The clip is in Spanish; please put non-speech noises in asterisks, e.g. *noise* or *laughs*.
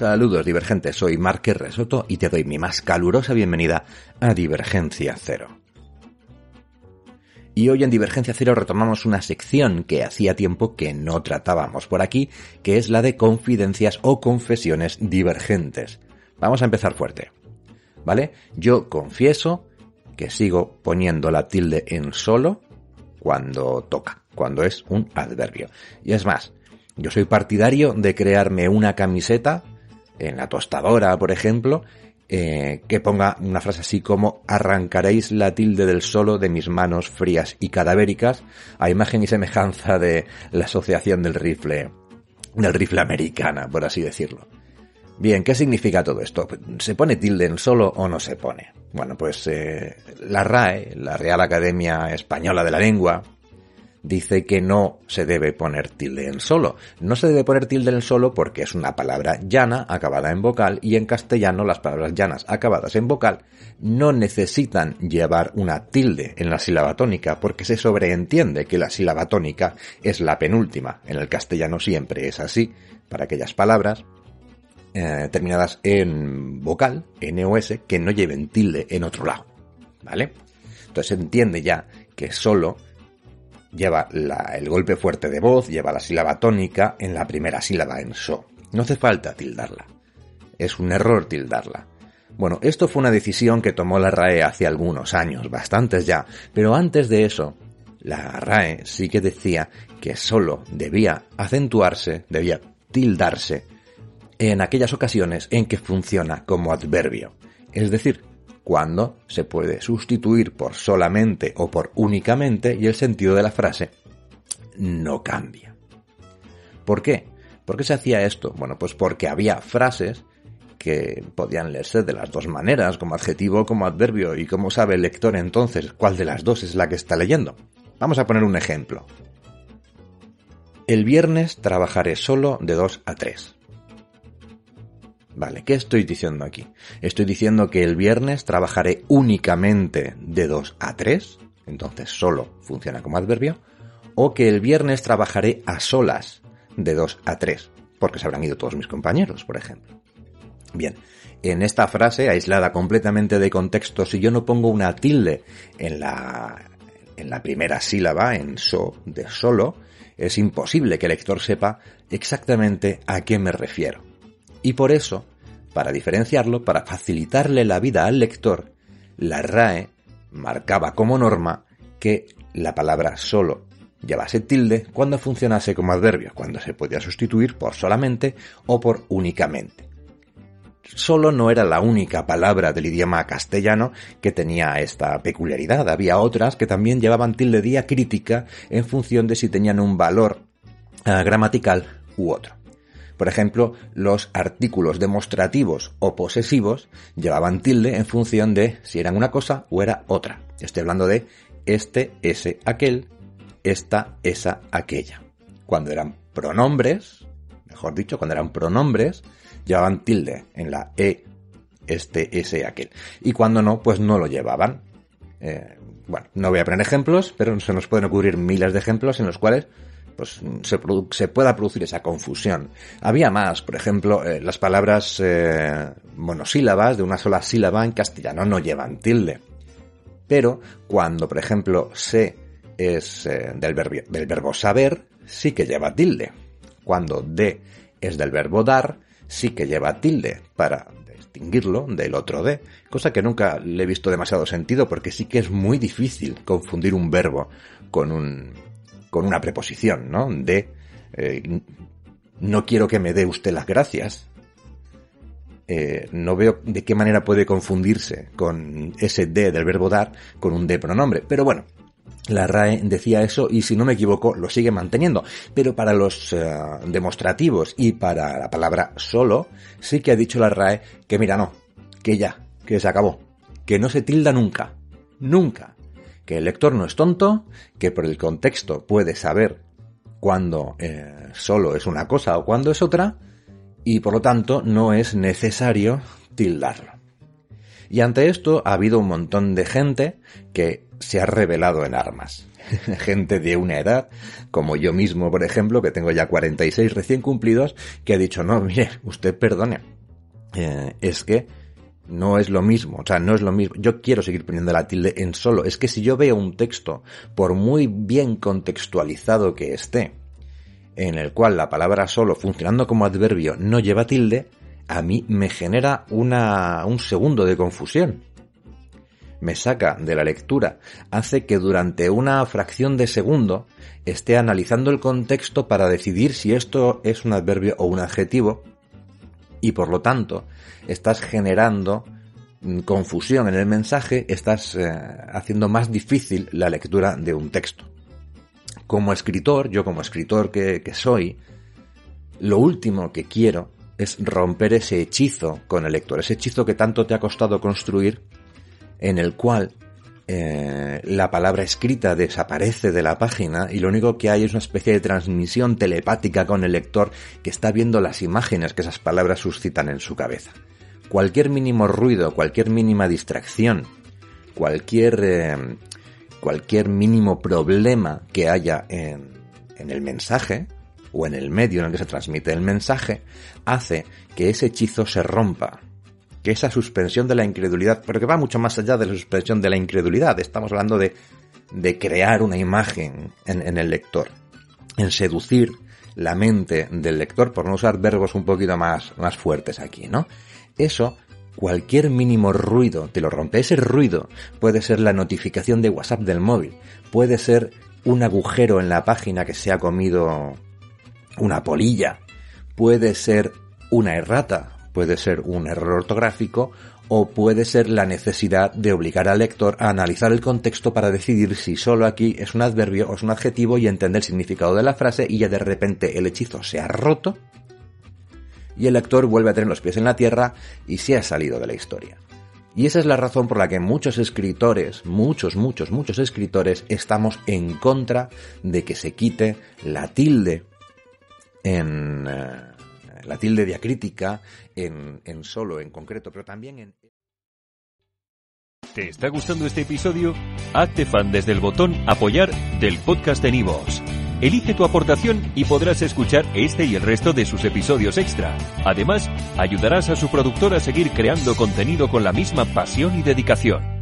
Saludos divergentes, soy Márquez Resoto y te doy mi más calurosa bienvenida a Divergencia Cero. Y hoy en Divergencia Cero retomamos una sección que hacía tiempo que no tratábamos por aquí, que es la de confidencias o confesiones divergentes. Vamos a empezar fuerte. ¿Vale? Yo confieso que sigo poniendo la tilde en solo cuando toca, cuando es un adverbio. Y es más, yo soy partidario de crearme una camiseta en la tostadora, por ejemplo, eh, que ponga una frase así como arrancaréis la tilde del solo de mis manos frías y cadavéricas a imagen y semejanza de la asociación del rifle, del rifle americana, por así decirlo. Bien, ¿qué significa todo esto? ¿Se pone tilde en solo o no se pone? Bueno, pues eh, la RAE, la Real Academia Española de la Lengua, dice que no se debe poner tilde en solo. No se debe poner tilde en solo porque es una palabra llana acabada en vocal y en castellano las palabras llanas acabadas en vocal no necesitan llevar una tilde en la sílaba tónica porque se sobreentiende que la sílaba tónica es la penúltima. En el castellano siempre es así para aquellas palabras eh, terminadas en vocal, N o S, que no lleven tilde en otro lado. ¿Vale? Entonces se entiende ya que solo lleva el golpe fuerte de voz, lleva la sílaba tónica en la primera sílaba en so. No hace falta tildarla. Es un error tildarla. Bueno, esto fue una decisión que tomó la RAE hace algunos años, bastantes ya, pero antes de eso, la RAE sí que decía que solo debía acentuarse, debía tildarse en aquellas ocasiones en que funciona como adverbio. Es decir, cuando se puede sustituir por solamente o por únicamente y el sentido de la frase no cambia. ¿Por qué? ¿Por qué se hacía esto? Bueno, pues porque había frases que podían leerse de las dos maneras, como adjetivo o como adverbio, y cómo sabe el lector entonces cuál de las dos es la que está leyendo. Vamos a poner un ejemplo. El viernes trabajaré solo de 2 a 3. Vale, ¿qué estoy diciendo aquí? Estoy diciendo que el viernes trabajaré únicamente de 2 a 3, entonces solo funciona como adverbio, o que el viernes trabajaré a solas de 2 a 3, porque se habrán ido todos mis compañeros, por ejemplo. Bien, en esta frase, aislada completamente de contexto, si yo no pongo una tilde en la, en la primera sílaba, en so, de solo, es imposible que el lector sepa exactamente a qué me refiero. Y por eso, para diferenciarlo, para facilitarle la vida al lector, la RAE marcaba como norma que la palabra solo llevase tilde cuando funcionase como adverbio, cuando se podía sustituir por solamente o por únicamente. Solo no era la única palabra del idioma castellano que tenía esta peculiaridad, había otras que también llevaban tilde diacrítica en función de si tenían un valor eh, gramatical u otro. Por ejemplo, los artículos demostrativos o posesivos llevaban tilde en función de si eran una cosa o era otra. Estoy hablando de este, ese, aquel, esta, esa, aquella. Cuando eran pronombres, mejor dicho, cuando eran pronombres, llevaban tilde en la e, este, ese, aquel. Y cuando no, pues no lo llevaban. Eh, bueno, no voy a poner ejemplos, pero se nos pueden ocurrir miles de ejemplos en los cuales pues se, pueda producir esa confusión. Había más, por ejemplo, eh, las palabras eh, monosílabas de una sola sílaba en castellano no llevan tilde. Pero cuando, por ejemplo, se es eh, del, del verbo saber, sí que lleva tilde. Cuando de es del verbo dar, sí que lleva tilde para distinguirlo del otro de, cosa que nunca le he visto demasiado sentido porque sí que es muy difícil confundir un verbo con un, con una preposición, ¿no? De eh, no quiero que me dé usted las gracias. Eh, no veo de qué manera puede confundirse con ese de del verbo dar con un de pronombre. Pero bueno, la RAE decía eso y si no me equivoco lo sigue manteniendo. Pero para los eh, demostrativos y para la palabra solo, sí que ha dicho la RAE que mira, no, que ya, que se acabó, que no se tilda nunca, nunca que el lector no es tonto, que por el contexto puede saber cuándo eh, solo es una cosa o cuándo es otra, y por lo tanto no es necesario tildarlo. Y ante esto ha habido un montón de gente que se ha revelado en armas. *laughs* Gente de una edad, como yo mismo, por ejemplo, que tengo ya 46 recién cumplidos, que ha dicho, no, mire, usted perdone, eh, es que no es lo mismo, o sea, no es lo mismo. Yo quiero seguir poniendo la tilde en solo. Es que si yo veo un texto, por muy bien contextualizado que esté, en el cual la palabra solo, funcionando como adverbio, no lleva tilde, a mí me genera una, un segundo de confusión. Me saca de la lectura, hace que durante una fracción de segundo esté analizando el contexto para decidir si esto es un adverbio o un adjetivo, y por lo tanto estás generando confusión en el mensaje, estás eh, haciendo más difícil la lectura de un texto. Como escritor, yo como escritor que, soy, lo último que quiero es romper ese hechizo con el lector, ese hechizo que tanto te ha costado construir, en el cual eh, la palabra escrita desaparece de la página y lo único que hay es una especie de transmisión telepática con el lector que está viendo las imágenes que esas palabras suscitan en su cabeza. Cualquier mínimo ruido, cualquier mínima distracción, cualquier, eh, cualquier mínimo problema que haya en, en el mensaje o en el medio en el que se transmite el mensaje, hace que ese hechizo se rompa, que esa suspensión de la incredulidad, pero que va mucho más allá de la suspensión de la incredulidad, estamos hablando de, de crear una imagen en, el lector, en seducir la mente del lector, por no usar verbos un poquito más, más fuertes aquí, ¿no? Eso, cualquier mínimo ruido te lo rompe. Ese ruido puede ser la notificación de WhatsApp del móvil, puede ser un agujero en la página que se ha comido una polilla, puede ser una errata, puede ser un error ortográfico o puede ser la necesidad de obligar al lector a analizar el contexto para decidir si solo aquí es un adverbio o es un adjetivo y entender el significado de la frase y ya de repente el hechizo se ha roto y el lector vuelve a tener los pies en la tierra y se ha salido de la historia. Y esa es la razón por la que muchos escritores, muchos, muchos, muchos escritores, estamos en contra de que se quite la tilde en eh, la tilde diacrítica en, en solo en concreto, pero también en... ¿Te está gustando este episodio? Hazte fan desde el botón apoyar del podcast de Nivos. Elige tu aportación y podrás escuchar este y el resto de sus episodios extra. Además, ayudarás a su productor a seguir creando contenido con la misma pasión y dedicación.